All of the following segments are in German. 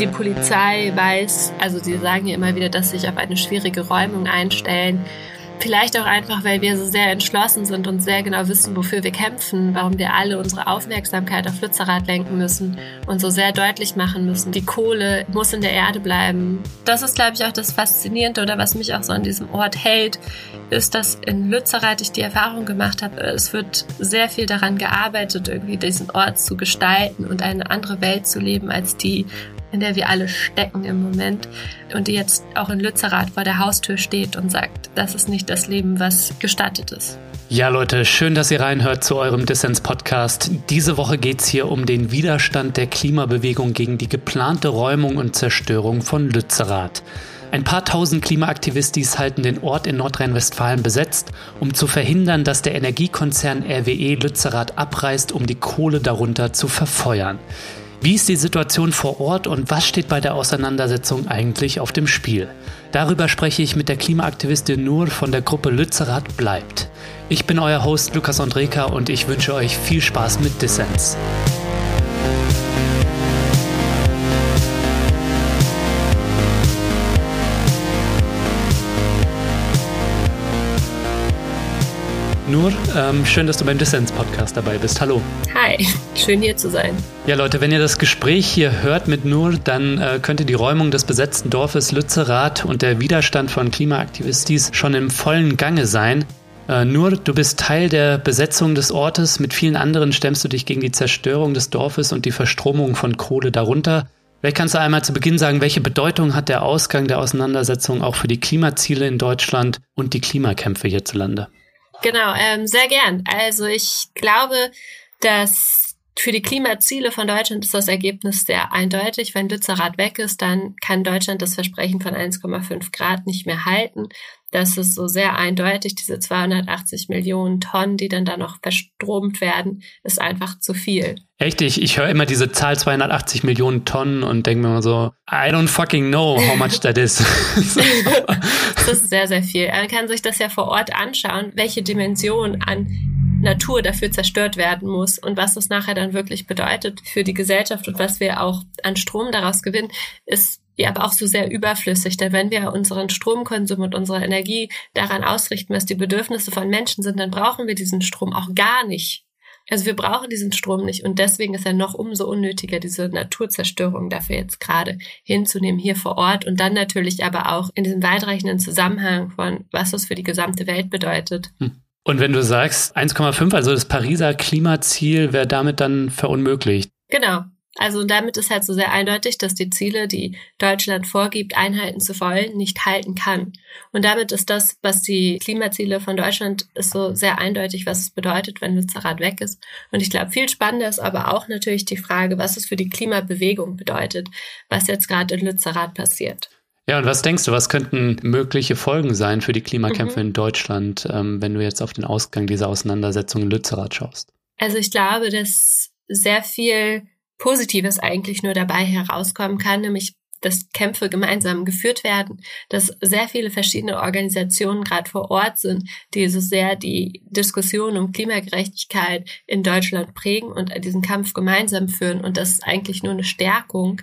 Die Polizei weiß, also sie sagen ja immer wieder, dass sie sich auf eine schwierige Räumung einstellen. Vielleicht auch einfach, weil wir so sehr entschlossen sind und sehr genau wissen, wofür wir kämpfen, warum wir alle unsere Aufmerksamkeit auf Lützerath lenken müssen und so sehr deutlich machen müssen, die Kohle muss in der Erde bleiben. Das ist, glaube ich, auch das Faszinierende oder was mich auch so an diesem Ort hält, ist, dass in Lützerath ich die Erfahrung gemacht habe, es wird sehr viel daran gearbeitet, irgendwie diesen Ort zu gestalten und eine andere Welt zu leben als die, in der wir alle stecken im Moment und die jetzt auch in Lützerath vor der Haustür steht und sagt, das ist nicht das Leben, was gestattet ist. Ja, Leute, schön, dass ihr reinhört zu eurem Dissens-Podcast. Diese Woche geht es hier um den Widerstand der Klimabewegung gegen die geplante Räumung und Zerstörung von Lützerath. Ein paar tausend Klimaaktivistis halten den Ort in Nordrhein-Westfalen besetzt, um zu verhindern, dass der Energiekonzern RWE Lützerath abreißt, um die Kohle darunter zu verfeuern. Wie ist die Situation vor Ort und was steht bei der Auseinandersetzung eigentlich auf dem Spiel? Darüber spreche ich mit der Klimaaktivistin Nur von der Gruppe Lützerath bleibt. Ich bin euer Host Lukas Andreka und ich wünsche euch viel Spaß mit Dissens. Nur, ähm, schön, dass du beim Dissens-Podcast dabei bist. Hallo. Hi, schön hier zu sein. Ja, Leute, wenn ihr das Gespräch hier hört mit Nur, dann äh, könnte die Räumung des besetzten Dorfes Lützerath und der Widerstand von Klimaaktivistis schon im vollen Gange sein. Äh, Nur, du bist Teil der Besetzung des Ortes. Mit vielen anderen stemmst du dich gegen die Zerstörung des Dorfes und die Verstromung von Kohle darunter. Vielleicht kannst du einmal zu Beginn sagen, welche Bedeutung hat der Ausgang der Auseinandersetzung auch für die Klimaziele in Deutschland und die Klimakämpfe hierzulande? Genau, ähm, sehr gern. Also ich glaube, dass für die Klimaziele von Deutschland ist das Ergebnis sehr eindeutig. Wenn Lützerath weg ist, dann kann Deutschland das Versprechen von 1,5 Grad nicht mehr halten. Das ist so sehr eindeutig. Diese 280 Millionen Tonnen, die dann da noch verstromt werden, ist einfach zu viel. Echt? Ich, ich höre immer diese Zahl 280 Millionen Tonnen und denke mir immer so, I don't fucking know how much that is. das ist sehr, sehr viel. Man kann sich das ja vor Ort anschauen, welche Dimension an Natur dafür zerstört werden muss und was das nachher dann wirklich bedeutet für die Gesellschaft und was wir auch an Strom daraus gewinnen, ist ja aber auch so sehr überflüssig. Denn wenn wir unseren Stromkonsum und unsere Energie daran ausrichten, was die Bedürfnisse von Menschen sind, dann brauchen wir diesen Strom auch gar nicht. Also wir brauchen diesen Strom nicht und deswegen ist er noch umso unnötiger, diese Naturzerstörung dafür jetzt gerade hinzunehmen hier vor Ort und dann natürlich aber auch in diesem weitreichenden Zusammenhang von, was das für die gesamte Welt bedeutet. Hm. Und wenn du sagst 1,5, also das Pariser Klimaziel wäre damit dann verunmöglicht. Genau. Also damit ist halt so sehr eindeutig, dass die Ziele, die Deutschland vorgibt, einhalten zu wollen, nicht halten kann. Und damit ist das, was die Klimaziele von Deutschland ist, so sehr eindeutig, was es bedeutet, wenn Lützerath weg ist. Und ich glaube, viel spannender ist aber auch natürlich die Frage, was es für die Klimabewegung bedeutet, was jetzt gerade in Lützerath passiert. Ja, und was denkst du, was könnten mögliche Folgen sein für die Klimakämpfe mhm. in Deutschland, ähm, wenn du jetzt auf den Ausgang dieser Auseinandersetzung in Lützerath schaust? Also ich glaube, dass sehr viel Positives eigentlich nur dabei herauskommen kann, nämlich dass Kämpfe gemeinsam geführt werden, dass sehr viele verschiedene Organisationen gerade vor Ort sind, die so sehr die Diskussion um Klimagerechtigkeit in Deutschland prägen und diesen Kampf gemeinsam führen. Und das ist eigentlich nur eine Stärkung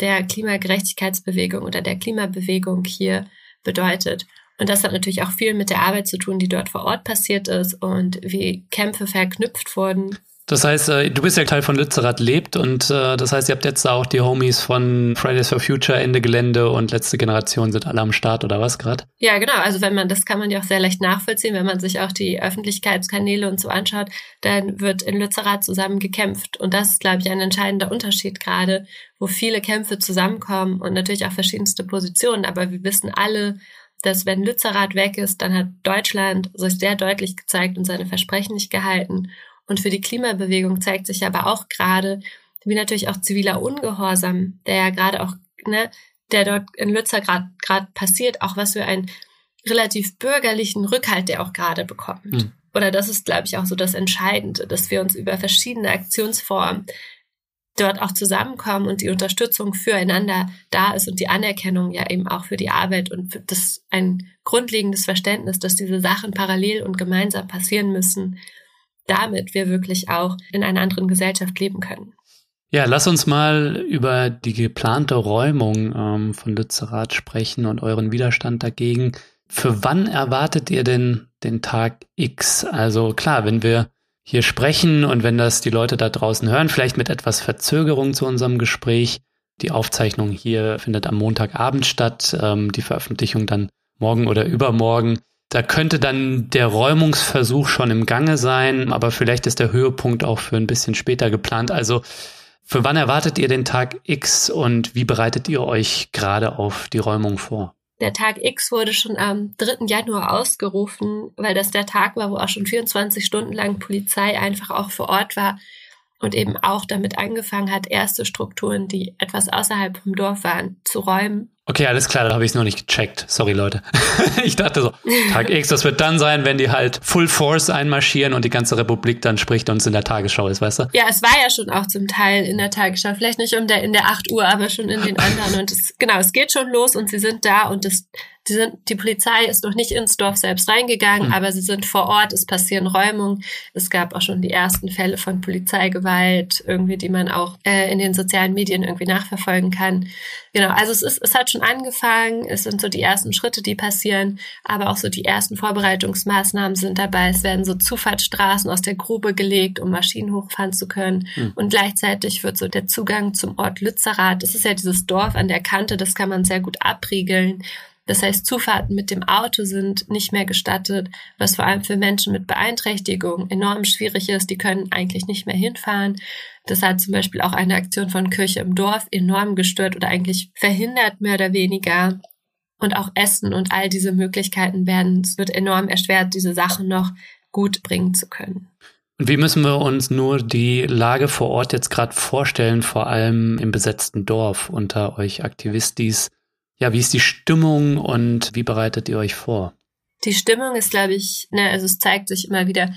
der Klimagerechtigkeitsbewegung oder der Klimabewegung hier bedeutet. Und das hat natürlich auch viel mit der Arbeit zu tun, die dort vor Ort passiert ist und wie Kämpfe verknüpft wurden das heißt, äh, du bist ja Teil von Lützerath lebt und äh, das heißt, ihr habt jetzt auch die Homies von Fridays for Future, Ende Gelände und letzte Generation sind alle am Start oder was gerade? Ja, genau. Also wenn man, das kann man ja auch sehr leicht nachvollziehen, wenn man sich auch die Öffentlichkeitskanäle und so anschaut, dann wird in Lützerath zusammen gekämpft. Und das ist, glaube ich, ein entscheidender Unterschied gerade, wo viele Kämpfe zusammenkommen und natürlich auch verschiedenste Positionen. Aber wir wissen alle, dass wenn Lützerath weg ist, dann hat Deutschland sich sehr deutlich gezeigt und seine Versprechen nicht gehalten. Und für die Klimabewegung zeigt sich aber auch gerade, wie natürlich auch ziviler Ungehorsam, der ja gerade auch, ne, der dort in Lützer gerade passiert, auch was für einen relativ bürgerlichen Rückhalt der auch gerade bekommt. Mhm. Oder das ist, glaube ich, auch so das Entscheidende, dass wir uns über verschiedene Aktionsformen dort auch zusammenkommen und die Unterstützung füreinander da ist und die Anerkennung ja eben auch für die Arbeit und das ein grundlegendes Verständnis, dass diese Sachen parallel und gemeinsam passieren müssen damit wir wirklich auch in einer anderen Gesellschaft leben können. Ja, lass uns mal über die geplante Räumung ähm, von Lützerath sprechen und euren Widerstand dagegen. Für wann erwartet ihr denn den Tag X? Also klar, wenn wir hier sprechen und wenn das die Leute da draußen hören, vielleicht mit etwas Verzögerung zu unserem Gespräch. Die Aufzeichnung hier findet am Montagabend statt, ähm, die Veröffentlichung dann morgen oder übermorgen. Da könnte dann der Räumungsversuch schon im Gange sein, aber vielleicht ist der Höhepunkt auch für ein bisschen später geplant. Also für wann erwartet ihr den Tag X und wie bereitet ihr euch gerade auf die Räumung vor? Der Tag X wurde schon am 3. Januar ausgerufen, weil das der Tag war, wo auch schon 24 Stunden lang Polizei einfach auch vor Ort war und eben auch damit angefangen hat, erste Strukturen, die etwas außerhalb vom Dorf waren, zu räumen Okay, alles klar, da habe ich es noch nicht gecheckt. Sorry, Leute. ich dachte so, Tag X, das wird dann sein, wenn die halt Full Force einmarschieren und die ganze Republik dann spricht und es in der Tagesschau ist, weißt du? Ja, es war ja schon auch zum Teil in der Tagesschau. Vielleicht nicht um der, in der 8 Uhr, aber schon in den anderen. Und es, genau, es geht schon los und sie sind da und das die, sind, die Polizei ist noch nicht ins Dorf selbst reingegangen, mhm. aber sie sind vor Ort, es passieren Räumungen. Es gab auch schon die ersten Fälle von Polizeigewalt, irgendwie, die man auch äh, in den sozialen Medien irgendwie nachverfolgen kann. Genau, also es ist, es hat schon angefangen, es sind so die ersten Schritte, die passieren, aber auch so die ersten Vorbereitungsmaßnahmen sind dabei. Es werden so Zufahrtsstraßen aus der Grube gelegt, um Maschinen hochfahren zu können. Mhm. Und gleichzeitig wird so der Zugang zum Ort Lützerath, das ist ja dieses Dorf an der Kante, das kann man sehr gut abriegeln. Das heißt, Zufahrten mit dem Auto sind nicht mehr gestattet, was vor allem für Menschen mit Beeinträchtigung enorm schwierig ist. Die können eigentlich nicht mehr hinfahren. Das hat zum Beispiel auch eine Aktion von Kirche im Dorf enorm gestört oder eigentlich verhindert, mehr oder weniger. Und auch Essen und all diese Möglichkeiten werden, es wird enorm erschwert, diese Sachen noch gut bringen zu können. Und wie müssen wir uns nur die Lage vor Ort jetzt gerade vorstellen, vor allem im besetzten Dorf unter euch Aktivistis? Ja, wie ist die Stimmung und wie bereitet ihr euch vor? Die Stimmung ist, glaube ich, ne, also es zeigt sich immer wieder,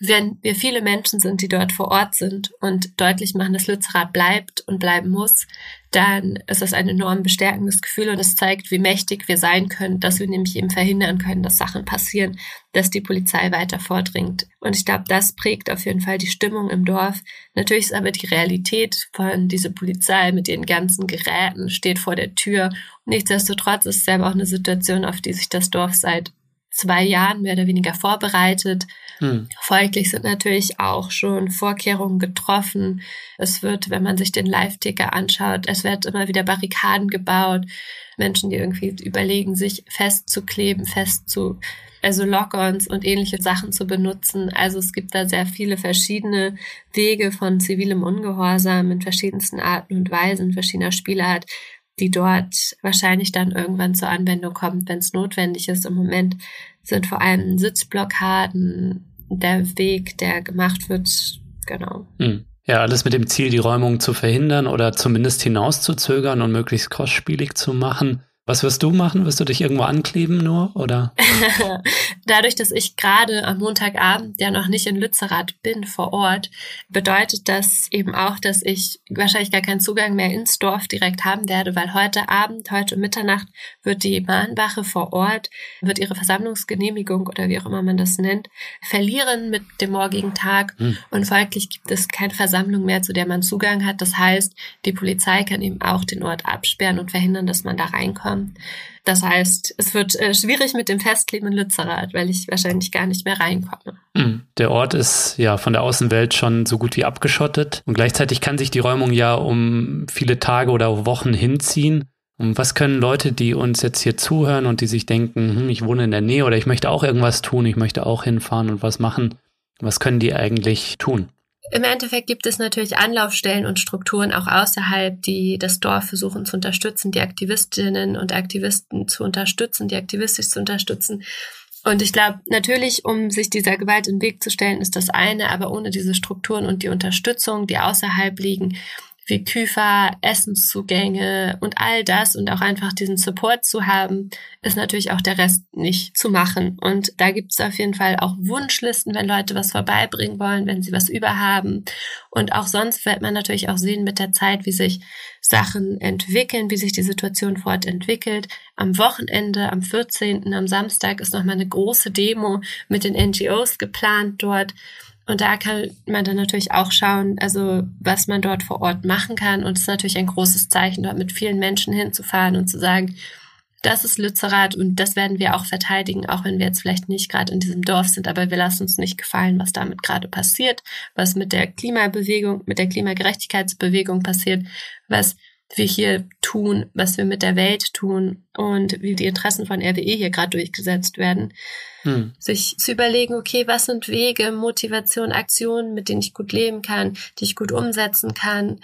wenn wir viele Menschen sind, die dort vor Ort sind und deutlich machen, dass Lützerath bleibt und bleiben muss, dann ist das ein enorm bestärkendes Gefühl und es zeigt, wie mächtig wir sein können, dass wir nämlich eben verhindern können, dass Sachen passieren, dass die Polizei weiter vordringt. Und ich glaube, das prägt auf jeden Fall die Stimmung im Dorf. Natürlich ist aber die Realität von dieser Polizei mit ihren ganzen Geräten steht vor der Tür. nichtsdestotrotz ist es selber auch eine Situation, auf die sich das Dorf seit zwei Jahren mehr oder weniger vorbereitet. Hm. Folglich sind natürlich auch schon Vorkehrungen getroffen. Es wird, wenn man sich den Live-Ticker anschaut, es wird immer wieder Barrikaden gebaut. Menschen, die irgendwie überlegen, sich festzukleben, festzu, also Lock-ons und ähnliche Sachen zu benutzen. Also es gibt da sehr viele verschiedene Wege von zivilem Ungehorsam in verschiedensten Arten und Weisen, verschiedener Spielart, die dort wahrscheinlich dann irgendwann zur Anwendung kommt, wenn es notwendig ist. Im Moment sind vor allem Sitzblockaden der Weg, der gemacht wird. Genau. Hm. Ja, alles mit dem Ziel, die Räumung zu verhindern oder zumindest hinauszuzögern und möglichst kostspielig zu machen. Was wirst du machen? Wirst du dich irgendwo ankleben nur oder? Dadurch, dass ich gerade am Montagabend ja noch nicht in Lützerath bin vor Ort, bedeutet das eben auch, dass ich wahrscheinlich gar keinen Zugang mehr ins Dorf direkt haben werde, weil heute Abend, heute Mitternacht wird die Mahnwache vor Ort, wird ihre Versammlungsgenehmigung oder wie auch immer man das nennt, verlieren mit dem morgigen Tag hm. und folglich gibt es keine Versammlung mehr, zu der man Zugang hat. Das heißt, die Polizei kann eben auch den Ort absperren und verhindern, dass man da reinkommt. Das heißt, es wird äh, schwierig mit dem Festkleben in Lützerath, weil ich wahrscheinlich gar nicht mehr reinkomme. Hm. Der Ort ist ja von der Außenwelt schon so gut wie abgeschottet und gleichzeitig kann sich die Räumung ja um viele Tage oder Wochen hinziehen. Und was können Leute, die uns jetzt hier zuhören und die sich denken, hm, ich wohne in der Nähe oder ich möchte auch irgendwas tun, ich möchte auch hinfahren und was machen, was können die eigentlich tun? Im Endeffekt gibt es natürlich Anlaufstellen und Strukturen auch außerhalb, die das Dorf versuchen zu unterstützen, die Aktivistinnen und Aktivisten zu unterstützen, die aktivistisch zu unterstützen. Und ich glaube, natürlich, um sich dieser Gewalt in den Weg zu stellen, ist das eine, aber ohne diese Strukturen und die Unterstützung, die außerhalb liegen, wie Küfer, Essenszugänge und all das und auch einfach diesen Support zu haben, ist natürlich auch der Rest nicht zu machen. Und da gibt es auf jeden Fall auch Wunschlisten, wenn Leute was vorbeibringen wollen, wenn sie was überhaben. Und auch sonst wird man natürlich auch sehen mit der Zeit, wie sich Sachen entwickeln, wie sich die Situation fortentwickelt. Am Wochenende, am 14., am Samstag ist nochmal eine große Demo mit den NGOs geplant dort. Und da kann man dann natürlich auch schauen, also was man dort vor Ort machen kann. Und es ist natürlich ein großes Zeichen, dort mit vielen Menschen hinzufahren und zu sagen, das ist Lützerath und das werden wir auch verteidigen, auch wenn wir jetzt vielleicht nicht gerade in diesem Dorf sind, aber wir lassen uns nicht gefallen, was damit gerade passiert, was mit der Klimabewegung, mit der Klimagerechtigkeitsbewegung passiert, was wir hier tun, was wir mit der Welt tun und wie die Interessen von RWE hier gerade durchgesetzt werden. Hm. Sich zu überlegen, okay, was sind Wege, Motivation, Aktionen, mit denen ich gut leben kann, die ich gut umsetzen kann,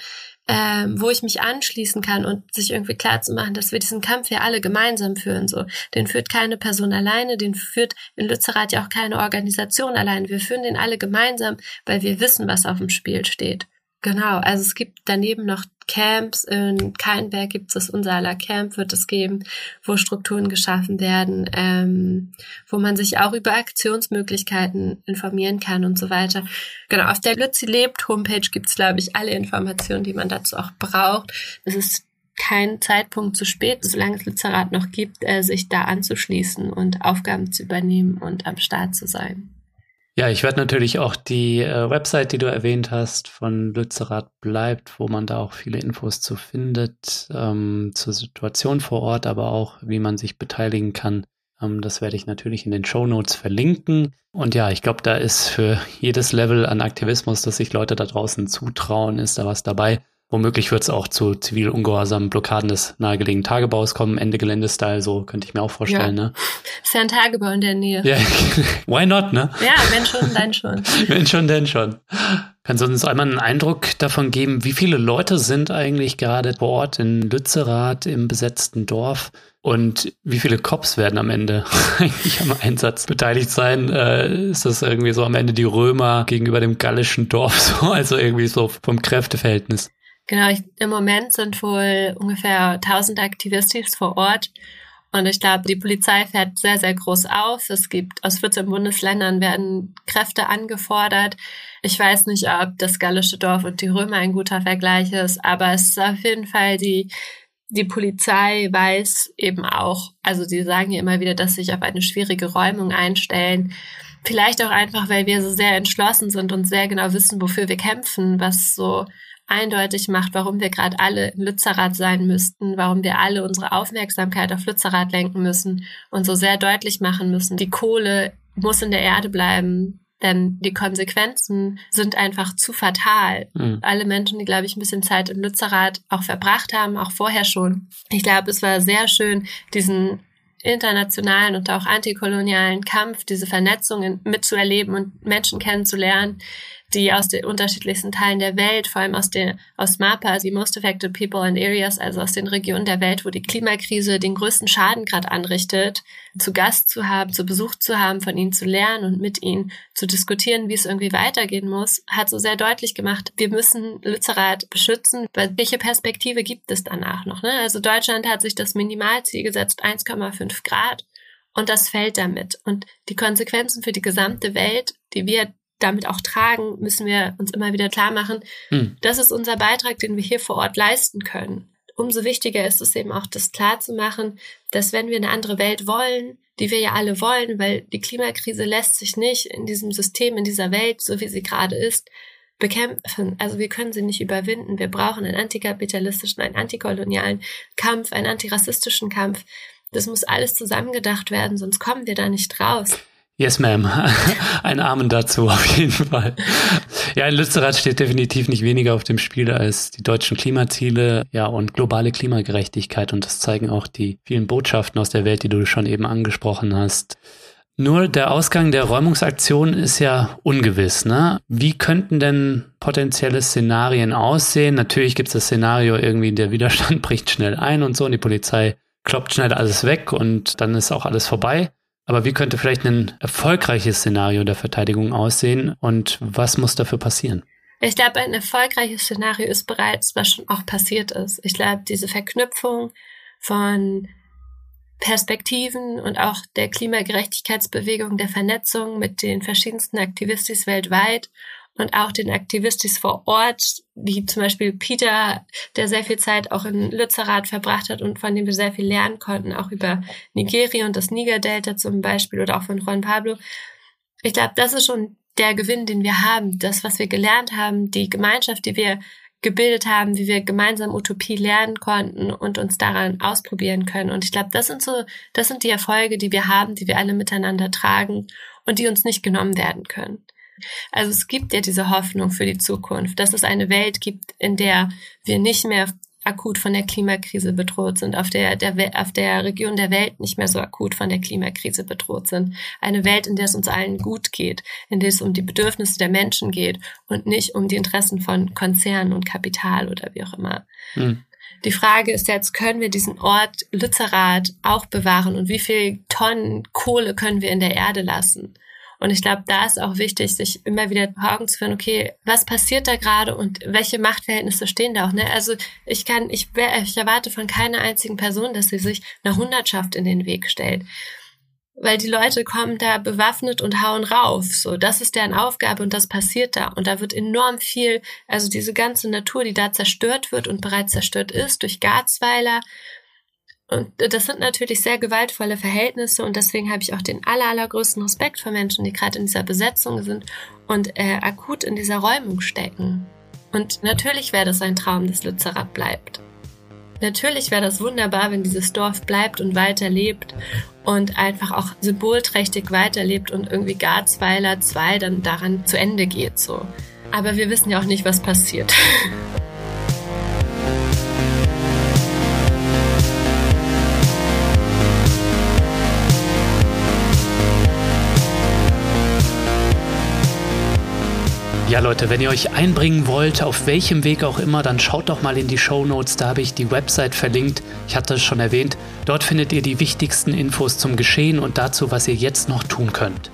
ähm, wo ich mich anschließen kann und sich irgendwie klar zu machen, dass wir diesen Kampf ja alle gemeinsam führen. So, den führt keine Person alleine, den führt in Lützerath ja auch keine Organisation allein. Wir führen den alle gemeinsam, weil wir wissen, was auf dem Spiel steht. Genau, also es gibt daneben noch Camps. In Keinberg gibt es das Unsaler Camp, wird es geben, wo Strukturen geschaffen werden, ähm, wo man sich auch über Aktionsmöglichkeiten informieren kann und so weiter. Genau, auf der Lützi lebt Homepage gibt es, glaube ich, alle Informationen, die man dazu auch braucht. Es ist kein Zeitpunkt zu spät, solange es Lützerath noch gibt, äh, sich da anzuschließen und Aufgaben zu übernehmen und am Start zu sein. Ja, ich werde natürlich auch die äh, Website, die du erwähnt hast, von Lützerath bleibt, wo man da auch viele Infos zu findet, ähm, zur Situation vor Ort, aber auch, wie man sich beteiligen kann. Ähm, das werde ich natürlich in den Show Notes verlinken. Und ja, ich glaube, da ist für jedes Level an Aktivismus, das sich Leute da draußen zutrauen, ist da was dabei. Womöglich wird es auch zu zivil ungehorsamen Blockaden des nahegelegenen Tagebaus kommen, Ende Gelände-Style, so könnte ich mir auch vorstellen, ja. ne? Ist ja ein Tagebau in der Nähe. Ja, why not, ne? Ja, wenn schon, dann schon. wenn schon, dann schon. Kannst du uns einmal einen Eindruck davon geben, wie viele Leute sind eigentlich gerade vor Ort in Lützerath im besetzten Dorf? Und wie viele Cops werden am Ende eigentlich am Einsatz beteiligt sein? Äh, ist das irgendwie so am Ende die Römer gegenüber dem gallischen Dorf so? Also irgendwie so vom Kräfteverhältnis? Genau, ich, im Moment sind wohl ungefähr 1000 Aktivistis vor Ort. Und ich glaube, die Polizei fährt sehr, sehr groß auf. Es gibt aus 14 Bundesländern werden Kräfte angefordert. Ich weiß nicht, ob das gallische Dorf und die Römer ein guter Vergleich ist, aber es ist auf jeden Fall die, die Polizei weiß eben auch, also sie sagen ja immer wieder, dass sie sich auf eine schwierige Räumung einstellen. Vielleicht auch einfach, weil wir so sehr entschlossen sind und sehr genau wissen, wofür wir kämpfen, was so eindeutig macht, warum wir gerade alle in Lützerath sein müssten, warum wir alle unsere Aufmerksamkeit auf Lützerath lenken müssen und so sehr deutlich machen müssen, die Kohle muss in der Erde bleiben, denn die Konsequenzen sind einfach zu fatal. Mhm. Alle Menschen, die, glaube ich, ein bisschen Zeit in Lützerath auch verbracht haben, auch vorher schon. Ich glaube, es war sehr schön, diesen internationalen und auch antikolonialen Kampf, diese Vernetzungen mitzuerleben und Menschen kennenzulernen, die aus den unterschiedlichsten Teilen der Welt, vor allem aus den aus MAPA, die Most Affected People and Areas, also aus den Regionen der Welt, wo die Klimakrise den größten Schaden gerade anrichtet, zu Gast zu haben, zu Besuch zu haben, von ihnen zu lernen und mit ihnen zu diskutieren, wie es irgendwie weitergehen muss, hat so sehr deutlich gemacht, wir müssen Lützerath beschützen. Welche Perspektive gibt es danach noch? Ne? Also Deutschland hat sich das Minimalziel gesetzt, 1,5 Grad. Und das fällt damit. Und die Konsequenzen für die gesamte Welt, die wir damit auch tragen, müssen wir uns immer wieder klar machen, hm. das ist unser Beitrag, den wir hier vor Ort leisten können. Umso wichtiger ist es eben auch, das klar zu machen, dass wenn wir eine andere Welt wollen, die wir ja alle wollen, weil die Klimakrise lässt sich nicht in diesem System, in dieser Welt, so wie sie gerade ist, bekämpfen. Also wir können sie nicht überwinden. Wir brauchen einen antikapitalistischen, einen antikolonialen Kampf, einen antirassistischen Kampf. Das muss alles zusammengedacht werden, sonst kommen wir da nicht raus. Yes, ma'am. Ein Amen dazu auf jeden Fall. Ja, in Lützerath steht definitiv nicht weniger auf dem Spiel als die deutschen Klimaziele, ja, und globale Klimagerechtigkeit. Und das zeigen auch die vielen Botschaften aus der Welt, die du schon eben angesprochen hast. Nur der Ausgang der Räumungsaktion ist ja ungewiss. Ne? Wie könnten denn potenzielle Szenarien aussehen? Natürlich gibt es das Szenario, irgendwie der Widerstand bricht schnell ein und so und die Polizei kloppt schnell alles weg und dann ist auch alles vorbei. Aber wie könnte vielleicht ein erfolgreiches Szenario der Verteidigung aussehen und was muss dafür passieren? Ich glaube, ein erfolgreiches Szenario ist bereits, was schon auch passiert ist. Ich glaube, diese Verknüpfung von Perspektiven und auch der Klimagerechtigkeitsbewegung, der Vernetzung mit den verschiedensten Aktivistis weltweit und auch den Aktivistis vor Ort, wie zum Beispiel Peter, der sehr viel Zeit auch in Lützerath verbracht hat und von dem wir sehr viel lernen konnten, auch über Nigeria und das Niger-Delta zum Beispiel oder auch von Juan Pablo. Ich glaube, das ist schon der Gewinn, den wir haben, das, was wir gelernt haben, die Gemeinschaft, die wir gebildet haben, wie wir gemeinsam Utopie lernen konnten und uns daran ausprobieren können. Und ich glaube, das sind so, das sind die Erfolge, die wir haben, die wir alle miteinander tragen und die uns nicht genommen werden können. Also es gibt ja diese Hoffnung für die Zukunft, dass es eine Welt gibt, in der wir nicht mehr akut von der Klimakrise bedroht sind, auf der, der, auf der Region der Welt nicht mehr so akut von der Klimakrise bedroht sind. Eine Welt, in der es uns allen gut geht, in der es um die Bedürfnisse der Menschen geht und nicht um die Interessen von Konzernen und Kapital oder wie auch immer. Mhm. Die Frage ist jetzt, können wir diesen Ort Lützerath auch bewahren und wie viel Tonnen Kohle können wir in der Erde lassen? Und ich glaube, da ist auch wichtig, sich immer wieder vor Augen zu führen, okay, was passiert da gerade und welche Machtverhältnisse stehen da auch, ne? Also ich kann, ich, ich erwarte von keiner einzigen Person, dass sie sich einer Hundertschaft in den Weg stellt. Weil die Leute kommen da bewaffnet und hauen rauf. So, das ist deren Aufgabe und das passiert da. Und da wird enorm viel, also diese ganze Natur, die da zerstört wird und bereits zerstört ist durch Garzweiler, und das sind natürlich sehr gewaltvolle Verhältnisse und deswegen habe ich auch den aller, allergrößten Respekt vor Menschen, die gerade in dieser Besetzung sind und äh, akut in dieser Räumung stecken. Und natürlich wäre das ein Traum, dass Lützerath bleibt. Natürlich wäre das wunderbar, wenn dieses Dorf bleibt und weiterlebt und einfach auch symbolträchtig weiterlebt und irgendwie Garzweiler 2 dann daran zu Ende geht so. Aber wir wissen ja auch nicht, was passiert. Ja, Leute, wenn ihr euch einbringen wollt, auf welchem Weg auch immer, dann schaut doch mal in die Show Notes. Da habe ich die Website verlinkt. Ich hatte es schon erwähnt. Dort findet ihr die wichtigsten Infos zum Geschehen und dazu, was ihr jetzt noch tun könnt.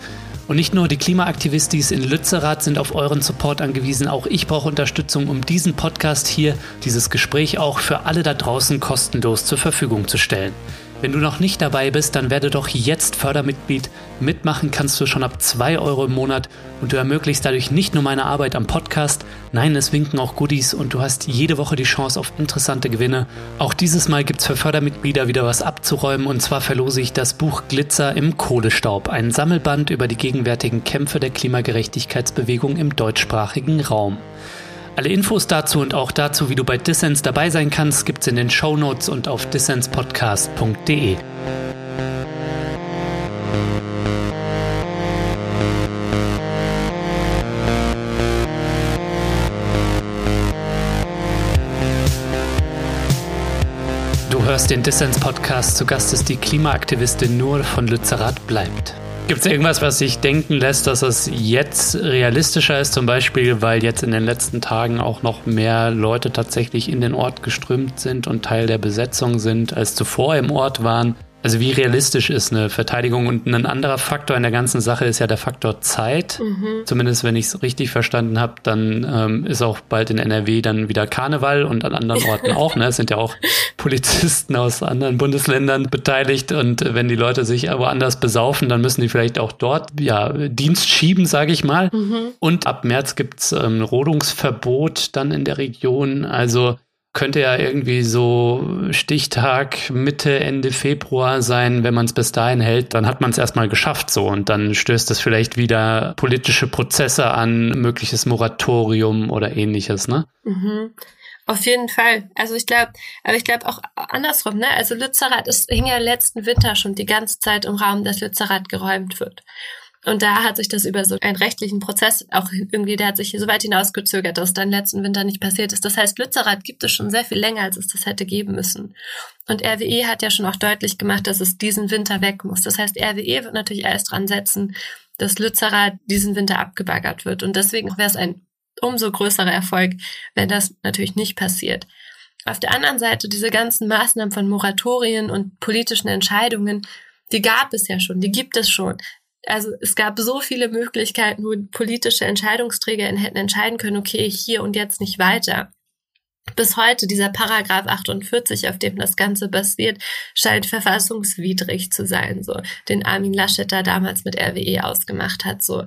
Und nicht nur die Klimaaktivistis in Lützerath sind auf euren Support angewiesen, auch ich brauche Unterstützung, um diesen Podcast hier, dieses Gespräch auch für alle da draußen kostenlos zur Verfügung zu stellen. Wenn du noch nicht dabei bist, dann werde doch jetzt Fördermitglied. Mitmachen kannst du schon ab 2 Euro im Monat und du ermöglichst dadurch nicht nur meine Arbeit am Podcast, nein, es winken auch Goodies und du hast jede Woche die Chance auf interessante Gewinne. Auch dieses Mal gibt es für Fördermitglieder wieder was abzuräumen und zwar verlose ich das Buch Glitzer im Kohlestaub, ein Sammelband über die gegenwärtigen Kämpfe der Klimagerechtigkeitsbewegung im deutschsprachigen Raum. Alle Infos dazu und auch dazu, wie du bei Dissens dabei sein kannst, gibt's in den Show Notes und auf dissenspodcast.de. Du hörst den Dissens Podcast. Zu Gast ist die Klimaaktivistin Nur von Lützerath bleibt. Gibt es irgendwas, was sich denken lässt, dass es jetzt realistischer ist? Zum Beispiel, weil jetzt in den letzten Tagen auch noch mehr Leute tatsächlich in den Ort geströmt sind und Teil der Besetzung sind, als zuvor im Ort waren. Also wie realistisch ist eine Verteidigung? Und ein anderer Faktor in der ganzen Sache ist ja der Faktor Zeit. Mhm. Zumindest wenn ich es richtig verstanden habe, dann ähm, ist auch bald in NRW dann wieder Karneval und an anderen Orten auch. Ne? Es sind ja auch Polizisten aus anderen Bundesländern beteiligt. Und wenn die Leute sich woanders besaufen, dann müssen die vielleicht auch dort ja Dienst schieben, sage ich mal. Mhm. Und ab März gibt's ähm, Rodungsverbot dann in der Region. Also könnte ja irgendwie so Stichtag Mitte, Ende Februar sein. Wenn man es bis dahin hält, dann hat man es erstmal geschafft so und dann stößt es vielleicht wieder politische Prozesse an, mögliches Moratorium oder ähnliches, ne? Mhm. Auf jeden Fall. Also ich glaube, aber ich glaube auch andersrum, ne? Also Lützerath, es hing ja letzten Winter schon die ganze Zeit im Raum, dass Lützerath geräumt wird. Und da hat sich das über so einen rechtlichen Prozess auch irgendwie, der hat sich so weit hinausgezögert, dass dann letzten Winter nicht passiert ist. Das heißt, Lützerath gibt es schon sehr viel länger, als es das hätte geben müssen. Und RWE hat ja schon auch deutlich gemacht, dass es diesen Winter weg muss. Das heißt, RWE wird natürlich erst dran setzen, dass Lützerath diesen Winter abgebaggert wird. Und deswegen wäre es ein umso größerer Erfolg, wenn das natürlich nicht passiert. Auf der anderen Seite diese ganzen Maßnahmen von Moratorien und politischen Entscheidungen, die gab es ja schon, die gibt es schon also es gab so viele Möglichkeiten, wo politische Entscheidungsträger hätten entscheiden können, okay, hier und jetzt nicht weiter. Bis heute dieser Paragraph 48, auf dem das Ganze basiert, scheint verfassungswidrig zu sein, so den Armin Laschet da damals mit RWE ausgemacht hat, so.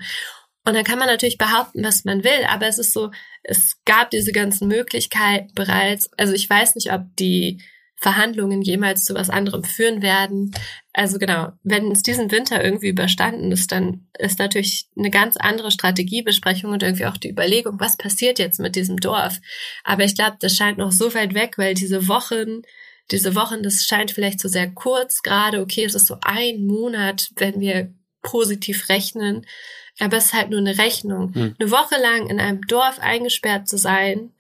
Und dann kann man natürlich behaupten, was man will, aber es ist so, es gab diese ganzen Möglichkeiten bereits. Also ich weiß nicht, ob die Verhandlungen jemals zu was anderem führen werden. Also genau, wenn es diesen Winter irgendwie überstanden ist, dann ist natürlich eine ganz andere Strategiebesprechung und irgendwie auch die Überlegung, was passiert jetzt mit diesem Dorf. Aber ich glaube, das scheint noch so weit weg, weil diese Wochen, diese Wochen, das scheint vielleicht so sehr kurz gerade. Okay, es ist so ein Monat, wenn wir positiv rechnen. Aber es ist halt nur eine Rechnung. Hm. Eine Woche lang in einem Dorf eingesperrt zu sein,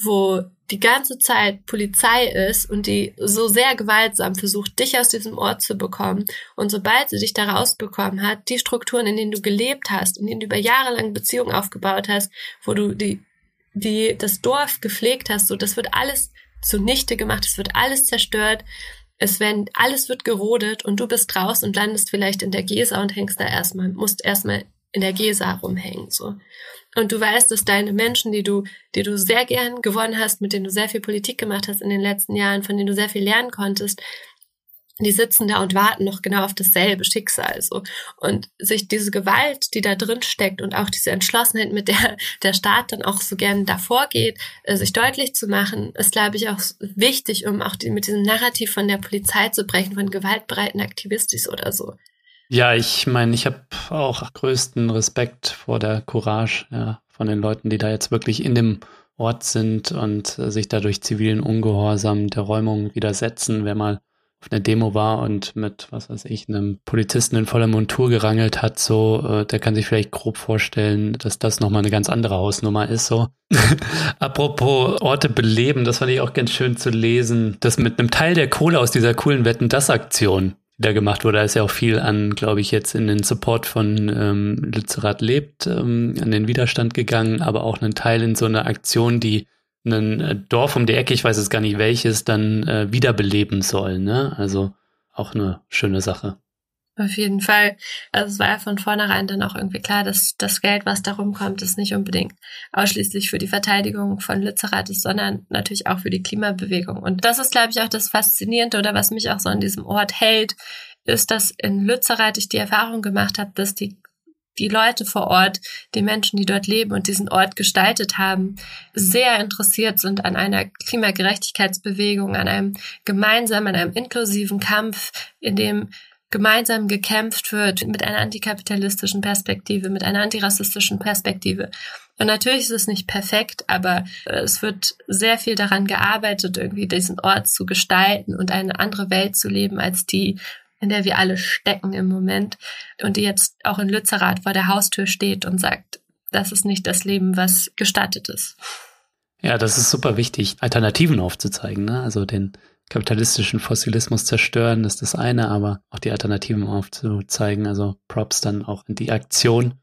wo die ganze Zeit Polizei ist und die so sehr gewaltsam versucht, dich aus diesem Ort zu bekommen. Und sobald sie dich da rausbekommen hat, die Strukturen, in denen du gelebt hast, in denen du über Jahre lang Beziehungen aufgebaut hast, wo du die, die, das Dorf gepflegt hast, so, das wird alles zunichte gemacht, es wird alles zerstört. Es werden, alles wird gerodet und du bist raus und landest vielleicht in der Gesa und hängst da erstmal, musst erstmal in der Gesa rumhängen, so. Und du weißt, dass deine Menschen, die du, die du sehr gern gewonnen hast, mit denen du sehr viel Politik gemacht hast in den letzten Jahren, von denen du sehr viel lernen konntest, die sitzen da und warten noch genau auf dasselbe Schicksal, so. Und sich diese Gewalt, die da drin steckt und auch diese Entschlossenheit, mit der der Staat dann auch so gern davor geht, äh, sich deutlich zu machen, ist, glaube ich, auch wichtig, um auch die, mit diesem Narrativ von der Polizei zu brechen, von gewaltbereiten Aktivistis oder so. Ja, ich meine, ich habe auch größten Respekt vor der Courage ja, von den Leuten, die da jetzt wirklich in dem Ort sind und äh, sich dadurch zivilen Ungehorsam der Räumung widersetzen. Wer mal auf einer Demo war und mit, was weiß ich, einem Polizisten in voller Montur gerangelt hat, so, äh, der kann sich vielleicht grob vorstellen, dass das nochmal eine ganz andere Hausnummer ist, so. Apropos Orte beleben, das fand ich auch ganz schön zu lesen, dass mit einem Teil der Kohle aus dieser coolen Wetten-Das-Aktion da gemacht wurde. Da ist ja auch viel an, glaube ich, jetzt in den Support von ähm, Lützerath lebt, ähm, an den Widerstand gegangen, aber auch einen Teil in so einer Aktion, die ein äh, Dorf um die Ecke, ich weiß jetzt gar nicht welches, dann äh, wiederbeleben soll. Ne? Also auch eine schöne Sache. Auf jeden Fall. Also es war ja von vornherein dann auch irgendwie klar, dass das Geld, was darum kommt, ist nicht unbedingt ausschließlich für die Verteidigung von Lützerath ist, sondern natürlich auch für die Klimabewegung. Und das ist, glaube ich, auch das Faszinierende oder was mich auch so an diesem Ort hält, ist, dass in Lützerath ich die Erfahrung gemacht habe, dass die die Leute vor Ort, die Menschen, die dort leben und diesen Ort gestaltet haben, sehr interessiert sind an einer Klimagerechtigkeitsbewegung, an einem gemeinsamen, an einem inklusiven Kampf, in dem gemeinsam gekämpft wird mit einer antikapitalistischen Perspektive, mit einer antirassistischen Perspektive. Und natürlich ist es nicht perfekt, aber es wird sehr viel daran gearbeitet, irgendwie diesen Ort zu gestalten und eine andere Welt zu leben als die, in der wir alle stecken im Moment und die jetzt auch in Lützerath vor der Haustür steht und sagt, das ist nicht das Leben, was gestattet ist. Ja, das ist super wichtig, Alternativen aufzuzeigen, ne? also den kapitalistischen Fossilismus zerstören, ist das eine, aber auch die Alternativen aufzuzeigen. Also Props dann auch in die Aktion.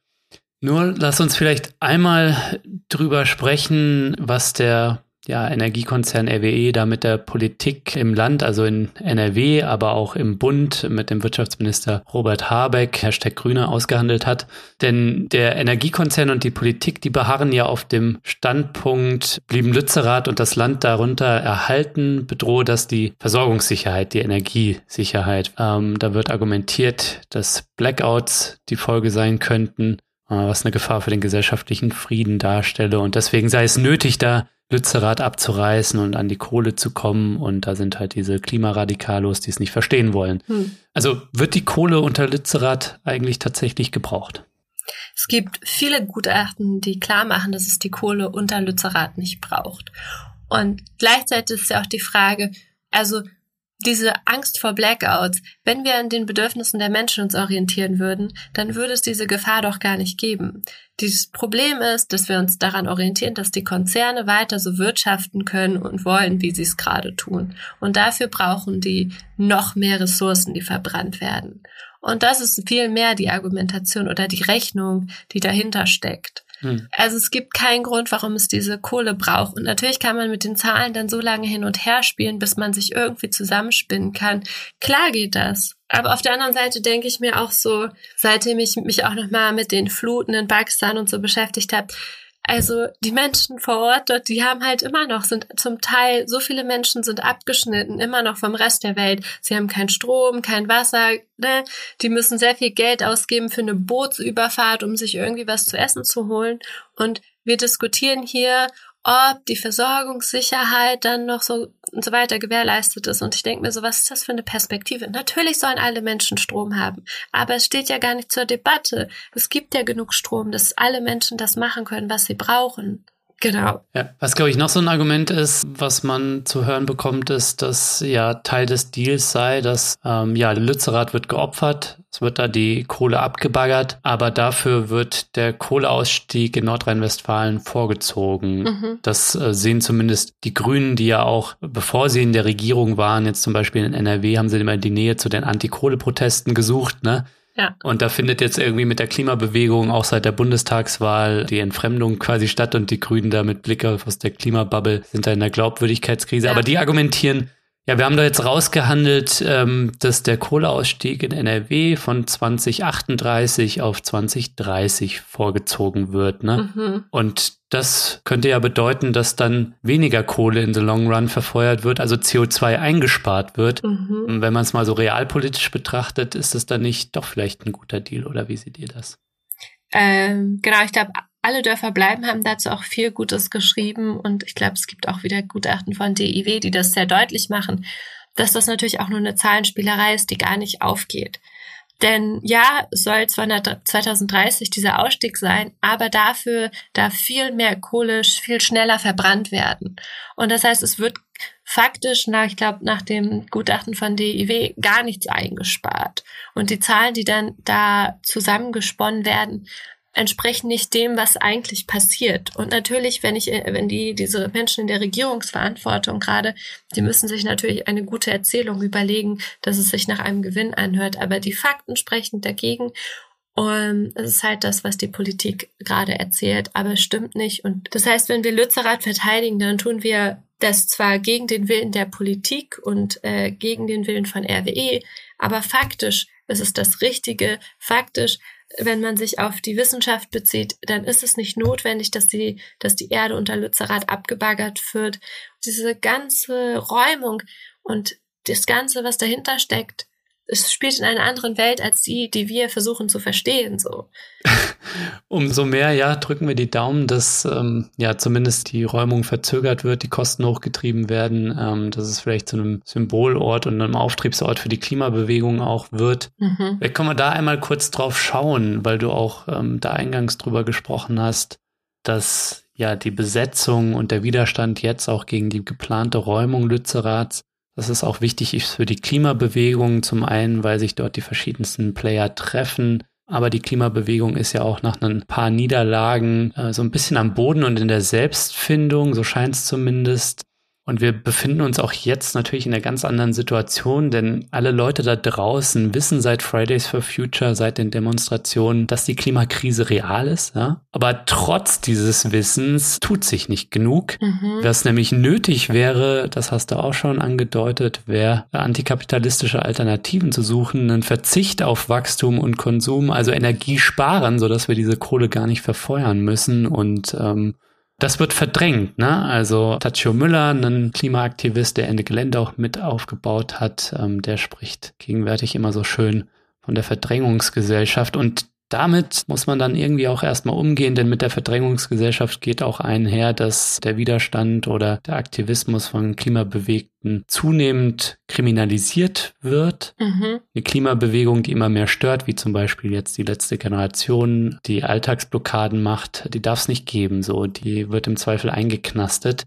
Nur lass uns vielleicht einmal drüber sprechen, was der ja, Energiekonzern RWE da mit der Politik im Land, also in NRW, aber auch im Bund mit dem Wirtschaftsminister Robert Habeck, Hashtag Grüne, ausgehandelt hat. Denn der Energiekonzern und die Politik, die beharren ja auf dem Standpunkt, blieben Lützerath und das Land darunter erhalten, bedrohe das die Versorgungssicherheit, die Energiesicherheit. Ähm, da wird argumentiert, dass Blackouts die Folge sein könnten, was eine Gefahr für den gesellschaftlichen Frieden darstelle. Und deswegen sei es nötig, da Lützerath abzureißen und an die Kohle zu kommen. Und da sind halt diese Klimaradikalos, die es nicht verstehen wollen. Hm. Also wird die Kohle unter Lützerath eigentlich tatsächlich gebraucht? Es gibt viele Gutachten, die klar machen, dass es die Kohle unter Lützerath nicht braucht. Und gleichzeitig ist ja auch die Frage, also diese Angst vor Blackouts, wenn wir an den Bedürfnissen der Menschen uns orientieren würden, dann würde es diese Gefahr doch gar nicht geben. Dieses Problem ist, dass wir uns daran orientieren, dass die Konzerne weiter so wirtschaften können und wollen, wie sie es gerade tun. Und dafür brauchen die noch mehr Ressourcen, die verbrannt werden. Und das ist viel mehr die Argumentation oder die Rechnung, die dahinter steckt. Hm. Also es gibt keinen Grund, warum es diese Kohle braucht. Und natürlich kann man mit den Zahlen dann so lange hin und her spielen, bis man sich irgendwie zusammenspinnen kann. Klar geht das. Aber auf der anderen Seite denke ich mir auch so, seitdem ich mich auch nochmal mit den Fluten in Pakistan und so beschäftigt habe, also die Menschen vor Ort dort, die haben halt immer noch, sind zum Teil, so viele Menschen sind abgeschnitten, immer noch vom Rest der Welt. Sie haben keinen Strom, kein Wasser, ne? Die müssen sehr viel Geld ausgeben für eine Bootsüberfahrt, um sich irgendwie was zu essen zu holen. Und wir diskutieren hier, ob die Versorgungssicherheit dann noch so und so weiter gewährleistet ist. Und ich denke mir so, was ist das für eine Perspektive? Natürlich sollen alle Menschen Strom haben, aber es steht ja gar nicht zur Debatte. Es gibt ja genug Strom, dass alle Menschen das machen können, was sie brauchen. Genau. Ja, was glaube ich noch so ein Argument ist, was man zu hören bekommt, ist, dass ja Teil des Deals sei, dass ähm, ja Lützerath wird geopfert, es wird da die Kohle abgebaggert, aber dafür wird der Kohleausstieg in Nordrhein-Westfalen vorgezogen. Mhm. Das äh, sehen zumindest die Grünen, die ja auch, bevor sie in der Regierung waren, jetzt zum Beispiel in NRW, haben sie immer die Nähe zu den Anti-Kohle-Protesten gesucht, ne? Ja. Und da findet jetzt irgendwie mit der Klimabewegung auch seit der Bundestagswahl die Entfremdung quasi statt und die Grünen da mit Blick aus der Klimabubble sind da in der Glaubwürdigkeitskrise. Ja. Aber die argumentieren, ja, wir haben da jetzt rausgehandelt, ähm, dass der Kohleausstieg in NRW von 2038 auf 2030 vorgezogen wird. Ne? Mhm. Und das könnte ja bedeuten, dass dann weniger Kohle in the long run verfeuert wird, also CO2 eingespart wird. Mhm. Und wenn man es mal so realpolitisch betrachtet, ist es dann nicht doch vielleicht ein guter Deal oder wie seht ihr das? Ähm, genau, ich glaube, alle Dörfer bleiben haben dazu auch viel Gutes geschrieben und ich glaube, es gibt auch wieder Gutachten von DIW, die das sehr deutlich machen, dass das natürlich auch nur eine Zahlenspielerei ist, die gar nicht aufgeht. Denn ja, soll 2030 dieser Ausstieg sein, aber dafür darf viel mehr Kohle viel schneller verbrannt werden. Und das heißt, es wird faktisch nach, ich glaube, nach dem Gutachten von DIW gar nichts eingespart. Und die Zahlen, die dann da zusammengesponnen werden, entsprechen nicht dem, was eigentlich passiert. Und natürlich, wenn ich, wenn die, diese Menschen in der Regierungsverantwortung gerade, die müssen sich natürlich eine gute Erzählung überlegen, dass es sich nach einem Gewinn anhört. Aber die Fakten sprechen dagegen. Und es ist halt das, was die Politik gerade erzählt, aber es stimmt nicht. Und das heißt, wenn wir Lützerath verteidigen, dann tun wir das zwar gegen den Willen der Politik und äh, gegen den Willen von RWE, aber faktisch ist es das Richtige. Faktisch wenn man sich auf die Wissenschaft bezieht, dann ist es nicht notwendig, dass die, dass die Erde unter Lützerath abgebaggert wird. Diese ganze Räumung und das Ganze, was dahinter steckt, es spielt in einer anderen Welt als die, die wir versuchen zu verstehen. So. Umso mehr, ja, drücken wir die Daumen, dass ähm, ja zumindest die Räumung verzögert wird, die Kosten hochgetrieben werden, ähm, dass es vielleicht zu einem Symbolort und einem Auftriebsort für die Klimabewegung auch wird. Mhm. Vielleicht können wir da einmal kurz drauf schauen, weil du auch ähm, da eingangs drüber gesprochen hast, dass ja die Besetzung und der Widerstand jetzt auch gegen die geplante Räumung Lützeraths das ist auch wichtig für die Klimabewegung, zum einen, weil sich dort die verschiedensten Player treffen. Aber die Klimabewegung ist ja auch nach ein paar Niederlagen äh, so ein bisschen am Boden und in der Selbstfindung, so scheint es zumindest. Und wir befinden uns auch jetzt natürlich in einer ganz anderen Situation, denn alle Leute da draußen wissen seit Fridays for Future, seit den Demonstrationen, dass die Klimakrise real ist. Ja? Aber trotz dieses Wissens tut sich nicht genug. Mhm. Was nämlich nötig wäre, das hast du auch schon angedeutet, wäre antikapitalistische Alternativen zu suchen, einen Verzicht auf Wachstum und Konsum, also Energie sparen, sodass wir diese Kohle gar nicht verfeuern müssen und ähm, das wird verdrängt, ne? Also Tachio Müller, ein Klimaaktivist, der Ende Gelände auch mit aufgebaut hat, ähm, der spricht gegenwärtig immer so schön von der Verdrängungsgesellschaft und damit muss man dann irgendwie auch erstmal umgehen, denn mit der Verdrängungsgesellschaft geht auch einher, dass der Widerstand oder der Aktivismus von Klimabewegten zunehmend kriminalisiert wird. Mhm. Eine Klimabewegung, die immer mehr stört, wie zum Beispiel jetzt die letzte Generation, die Alltagsblockaden macht, die darf es nicht geben, so, die wird im Zweifel eingeknastet.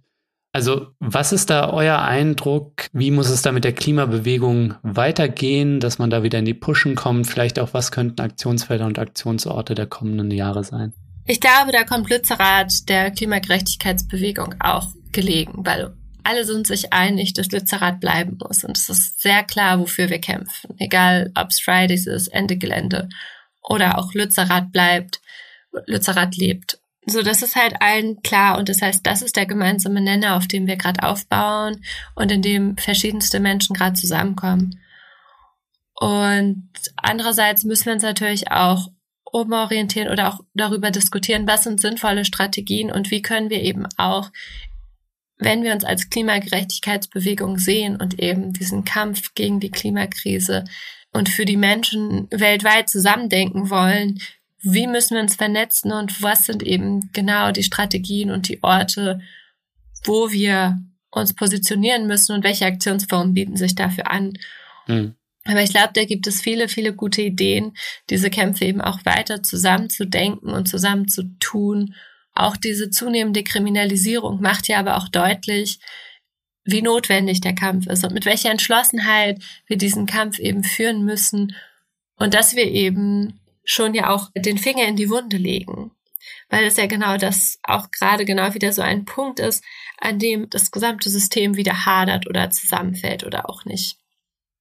Also was ist da euer Eindruck? Wie muss es da mit der Klimabewegung weitergehen, dass man da wieder in die Pushen kommt? Vielleicht auch, was könnten Aktionsfelder und Aktionsorte der kommenden Jahre sein? Ich glaube, da kommt Lützerath der Klimagerechtigkeitsbewegung auch gelegen, weil alle sind sich einig, dass Lützerath bleiben muss. Und es ist sehr klar, wofür wir kämpfen. Egal, ob es Fridays ist, Ende Gelände oder auch Lützerath bleibt, Lützerath lebt. So, das ist halt allen klar und das heißt, das ist der gemeinsame Nenner, auf dem wir gerade aufbauen und in dem verschiedenste Menschen gerade zusammenkommen. Und andererseits müssen wir uns natürlich auch umorientieren oder auch darüber diskutieren, was sind sinnvolle Strategien und wie können wir eben auch, wenn wir uns als Klimagerechtigkeitsbewegung sehen und eben diesen Kampf gegen die Klimakrise und für die Menschen weltweit zusammendenken wollen, wie müssen wir uns vernetzen und was sind eben genau die Strategien und die Orte, wo wir uns positionieren müssen und welche Aktionsformen bieten sich dafür an. Mhm. Aber ich glaube, da gibt es viele, viele gute Ideen, diese Kämpfe eben auch weiter zusammenzudenken und zusammen zu tun. Auch diese zunehmende Kriminalisierung macht ja aber auch deutlich, wie notwendig der Kampf ist und mit welcher Entschlossenheit wir diesen Kampf eben führen müssen und dass wir eben schon ja auch den Finger in die Wunde legen weil es ja genau das auch gerade genau wieder so ein Punkt ist, an dem das gesamte System wieder hadert oder zusammenfällt oder auch nicht.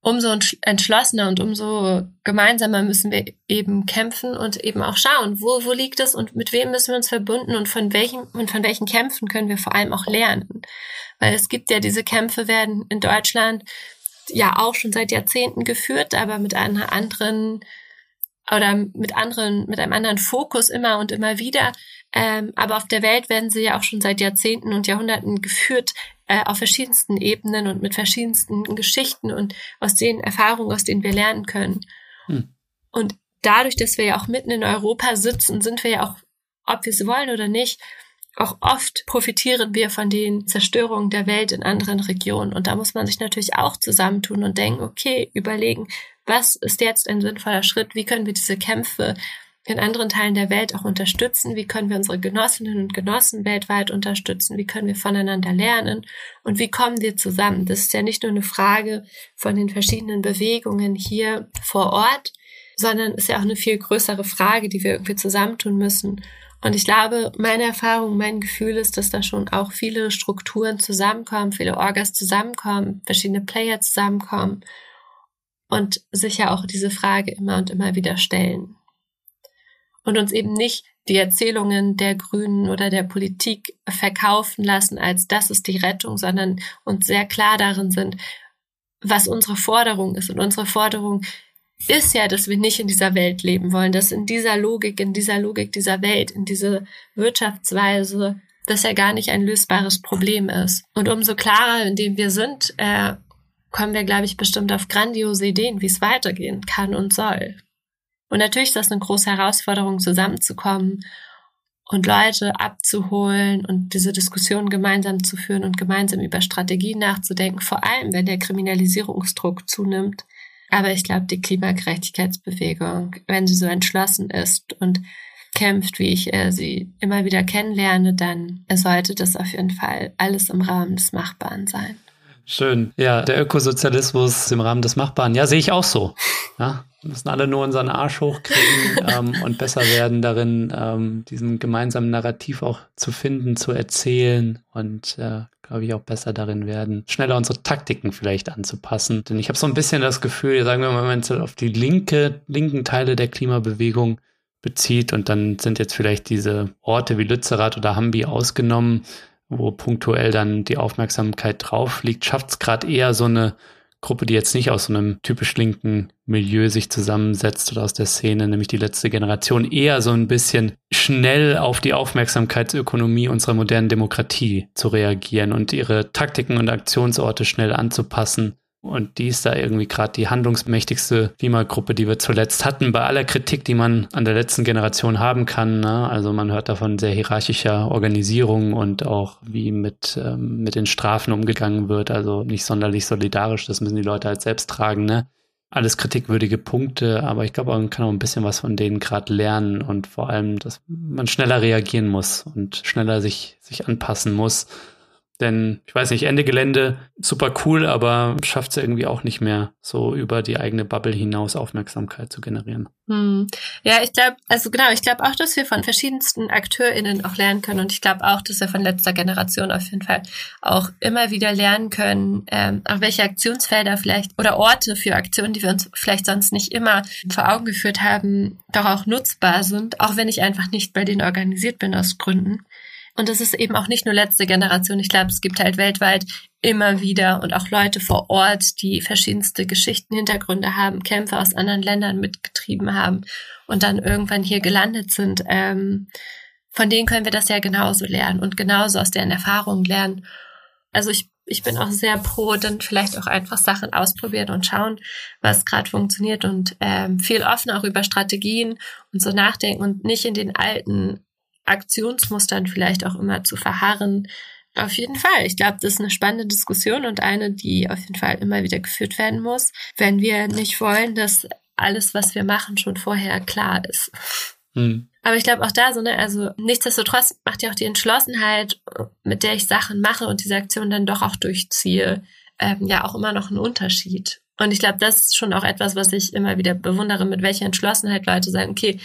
Umso entschlossener und umso gemeinsamer müssen wir eben kämpfen und eben auch schauen, wo, wo liegt es und mit wem müssen wir uns verbunden und von welchen, und von welchen Kämpfen können wir vor allem auch lernen. Weil es gibt ja diese Kämpfe werden in Deutschland ja auch schon seit Jahrzehnten geführt, aber mit einer anderen oder mit anderen, mit einem anderen Fokus immer und immer wieder. Ähm, aber auf der Welt werden sie ja auch schon seit Jahrzehnten und Jahrhunderten geführt, äh, auf verschiedensten Ebenen und mit verschiedensten Geschichten und aus den Erfahrungen, aus denen wir lernen können. Hm. Und dadurch, dass wir ja auch mitten in Europa sitzen, sind wir ja auch, ob wir es wollen oder nicht, auch oft profitieren wir von den Zerstörungen der Welt in anderen Regionen. Und da muss man sich natürlich auch zusammentun und denken, okay, überlegen, was ist jetzt ein sinnvoller Schritt? Wie können wir diese Kämpfe in anderen Teilen der Welt auch unterstützen? Wie können wir unsere Genossinnen und Genossen weltweit unterstützen? Wie können wir voneinander lernen? Und wie kommen wir zusammen? Das ist ja nicht nur eine Frage von den verschiedenen Bewegungen hier vor Ort, sondern ist ja auch eine viel größere Frage, die wir irgendwie zusammentun müssen. Und ich glaube, meine Erfahrung, mein Gefühl ist, dass da schon auch viele Strukturen zusammenkommen, viele Orgas zusammenkommen, verschiedene Player zusammenkommen und sich ja auch diese Frage immer und immer wieder stellen. Und uns eben nicht die Erzählungen der Grünen oder der Politik verkaufen lassen, als das ist die Rettung, sondern uns sehr klar darin sind, was unsere Forderung ist. Und unsere Forderung ist ja, dass wir nicht in dieser Welt leben wollen, dass in dieser Logik, in dieser Logik dieser Welt, in dieser Wirtschaftsweise, das ja gar nicht ein lösbares Problem ist. Und umso klarer, in dem wir sind, äh, kommen wir, glaube ich, bestimmt auf grandiose Ideen, wie es weitergehen kann und soll. Und natürlich ist das eine große Herausforderung, zusammenzukommen und Leute abzuholen und diese Diskussion gemeinsam zu führen und gemeinsam über Strategien nachzudenken, vor allem wenn der Kriminalisierungsdruck zunimmt. Aber ich glaube, die Klimagerechtigkeitsbewegung, wenn sie so entschlossen ist und kämpft, wie ich äh, sie immer wieder kennenlerne, dann sollte das auf jeden Fall alles im Rahmen des Machbaren sein. Schön. Ja, der Ökosozialismus im Rahmen des Machbaren. Ja, sehe ich auch so. Ja, wir müssen alle nur unseren Arsch hochkriegen ähm, und besser werden darin, ähm, diesen gemeinsamen Narrativ auch zu finden, zu erzählen und äh, glaube ich auch besser darin werden, schneller unsere Taktiken vielleicht anzupassen. Denn ich habe so ein bisschen das Gefühl, sagen wir mal, wenn man auf die linke, linken Teile der Klimabewegung bezieht und dann sind jetzt vielleicht diese Orte wie Lützerath oder Hambi ausgenommen, wo punktuell dann die Aufmerksamkeit drauf liegt, schafft es gerade eher so eine Gruppe, die jetzt nicht aus so einem typisch linken Milieu sich zusammensetzt oder aus der Szene, nämlich die letzte Generation, eher so ein bisschen schnell auf die Aufmerksamkeitsökonomie unserer modernen Demokratie zu reagieren und ihre Taktiken und Aktionsorte schnell anzupassen und die ist da irgendwie gerade die handlungsmächtigste Klimagruppe, die wir zuletzt hatten, bei aller Kritik, die man an der letzten Generation haben kann. Ne? Also man hört davon sehr hierarchischer Organisierung und auch wie mit, ähm, mit den Strafen umgegangen wird. Also nicht sonderlich solidarisch, das müssen die Leute halt selbst tragen. Ne? Alles kritikwürdige Punkte, aber ich glaube, man kann auch ein bisschen was von denen gerade lernen und vor allem, dass man schneller reagieren muss und schneller sich, sich anpassen muss denn ich weiß nicht, Ende Gelände, super cool, aber schafft es irgendwie auch nicht mehr, so über die eigene Bubble hinaus Aufmerksamkeit zu generieren. Hm. Ja, ich glaube, also genau, ich glaube auch, dass wir von verschiedensten AkteurInnen auch lernen können. Und ich glaube auch, dass wir von letzter Generation auf jeden Fall auch immer wieder lernen können, ähm, auch welche Aktionsfelder vielleicht oder Orte für Aktionen, die wir uns vielleicht sonst nicht immer vor Augen geführt haben, doch auch nutzbar sind, auch wenn ich einfach nicht bei denen organisiert bin aus Gründen. Und es ist eben auch nicht nur letzte Generation. Ich glaube, es gibt halt weltweit immer wieder und auch Leute vor Ort, die verschiedenste Geschichten, Hintergründe haben, Kämpfe aus anderen Ländern mitgetrieben haben und dann irgendwann hier gelandet sind. Ähm, von denen können wir das ja genauso lernen und genauso aus deren Erfahrungen lernen. Also ich, ich bin auch sehr pro, dann vielleicht auch einfach Sachen ausprobieren und schauen, was gerade funktioniert und ähm, viel offen auch über Strategien und so nachdenken und nicht in den alten Aktionsmustern vielleicht auch immer zu verharren, Auf jeden Fall. Ich glaube, das ist eine spannende Diskussion und eine, die auf jeden Fall immer wieder geführt werden muss, wenn wir nicht wollen, dass alles, was wir machen, schon vorher klar ist. Mhm. Aber ich glaube auch da so, ne, also nichtsdestotrotz macht ja auch die Entschlossenheit, mit der ich Sachen mache und diese Aktion dann doch auch durchziehe, ähm, ja auch immer noch einen Unterschied. Und ich glaube, das ist schon auch etwas, was ich immer wieder bewundere, mit welcher Entschlossenheit Leute sagen, okay,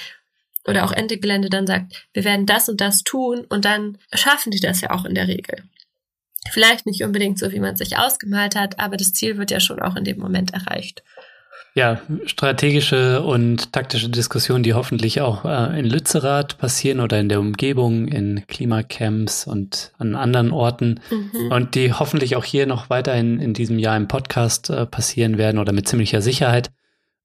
oder auch Ende Gelände dann sagt, wir werden das und das tun und dann schaffen die das ja auch in der Regel. Vielleicht nicht unbedingt so, wie man es sich ausgemalt hat, aber das Ziel wird ja schon auch in dem Moment erreicht. Ja, strategische und taktische Diskussionen, die hoffentlich auch äh, in Lützerath passieren oder in der Umgebung, in Klimacamps und an anderen Orten mhm. und die hoffentlich auch hier noch weiterhin in diesem Jahr im Podcast äh, passieren werden oder mit ziemlicher Sicherheit.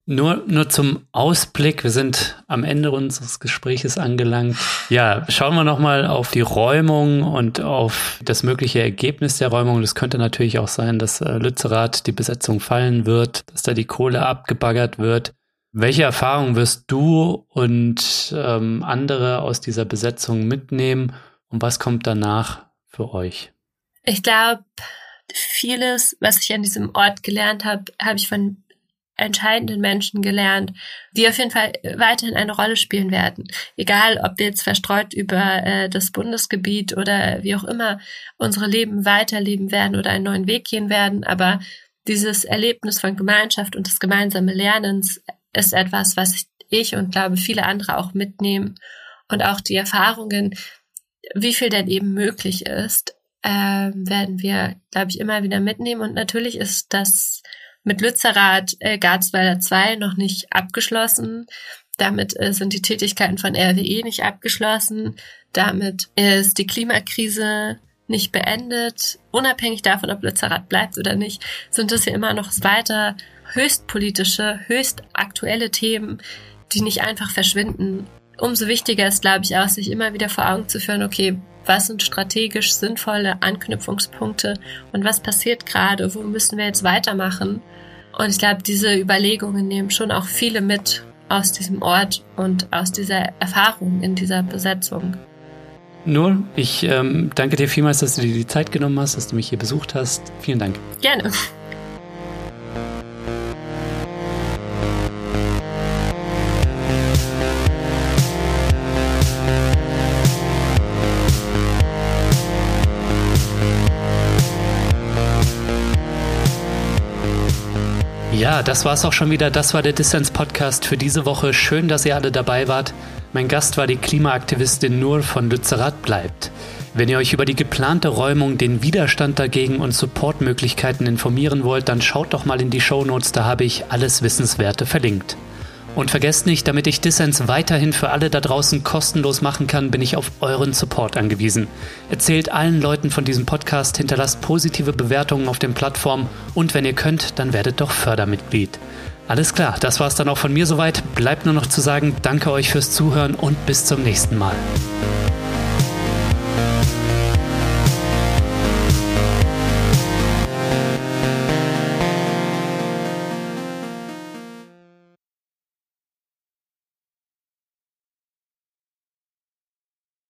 Nur, nur zum Ausblick, wir sind am Ende unseres Gespräches angelangt. Ja, schauen wir nochmal auf die Räumung und auf das mögliche Ergebnis der Räumung. Das könnte natürlich auch sein, dass äh, Lützerath die Besetzung fallen wird, dass da die Kohle abgebaggert wird. Welche Erfahrungen wirst du und ähm, andere aus dieser Besetzung mitnehmen und was kommt danach für euch? Ich glaube, vieles, was ich an diesem Ort gelernt habe, habe ich von entscheidenden Menschen gelernt, die auf jeden Fall weiterhin eine Rolle spielen werden. Egal, ob wir jetzt verstreut über äh, das Bundesgebiet oder wie auch immer unsere Leben weiterleben werden oder einen neuen Weg gehen werden. Aber dieses Erlebnis von Gemeinschaft und des gemeinsamen Lernens ist etwas, was ich und glaube viele andere auch mitnehmen. Und auch die Erfahrungen, wie viel denn eben möglich ist, äh, werden wir, glaube ich, immer wieder mitnehmen. Und natürlich ist das mit Lützerath äh, Garzweiler 2 noch nicht abgeschlossen. Damit äh, sind die Tätigkeiten von RWE nicht abgeschlossen. Damit ist die Klimakrise nicht beendet. Unabhängig davon, ob Lützerath bleibt oder nicht, sind es ja immer noch weiter höchst politische, höchst aktuelle Themen, die nicht einfach verschwinden. Umso wichtiger ist, glaube ich, auch, sich immer wieder vor Augen zu führen, okay, was sind strategisch sinnvolle Anknüpfungspunkte und was passiert gerade, wo müssen wir jetzt weitermachen. Und ich glaube, diese Überlegungen nehmen schon auch viele mit aus diesem Ort und aus dieser Erfahrung in dieser Besetzung. Nur, ich ähm, danke dir vielmals, dass du dir die Zeit genommen hast, dass du mich hier besucht hast. Vielen Dank. Gerne. Ja, das war's auch schon wieder. Das war der Dissens Podcast für diese Woche. Schön, dass ihr alle dabei wart. Mein Gast war die Klimaaktivistin Nur von Lützerath bleibt. Wenn ihr euch über die geplante Räumung, den Widerstand dagegen und Supportmöglichkeiten informieren wollt, dann schaut doch mal in die Shownotes, da habe ich alles Wissenswerte verlinkt. Und vergesst nicht, damit ich Dissens weiterhin für alle da draußen kostenlos machen kann, bin ich auf euren Support angewiesen. Erzählt allen Leuten von diesem Podcast, hinterlasst positive Bewertungen auf den Plattformen und wenn ihr könnt, dann werdet doch Fördermitglied. Alles klar, das war's dann auch von mir soweit. Bleibt nur noch zu sagen, danke euch fürs Zuhören und bis zum nächsten Mal.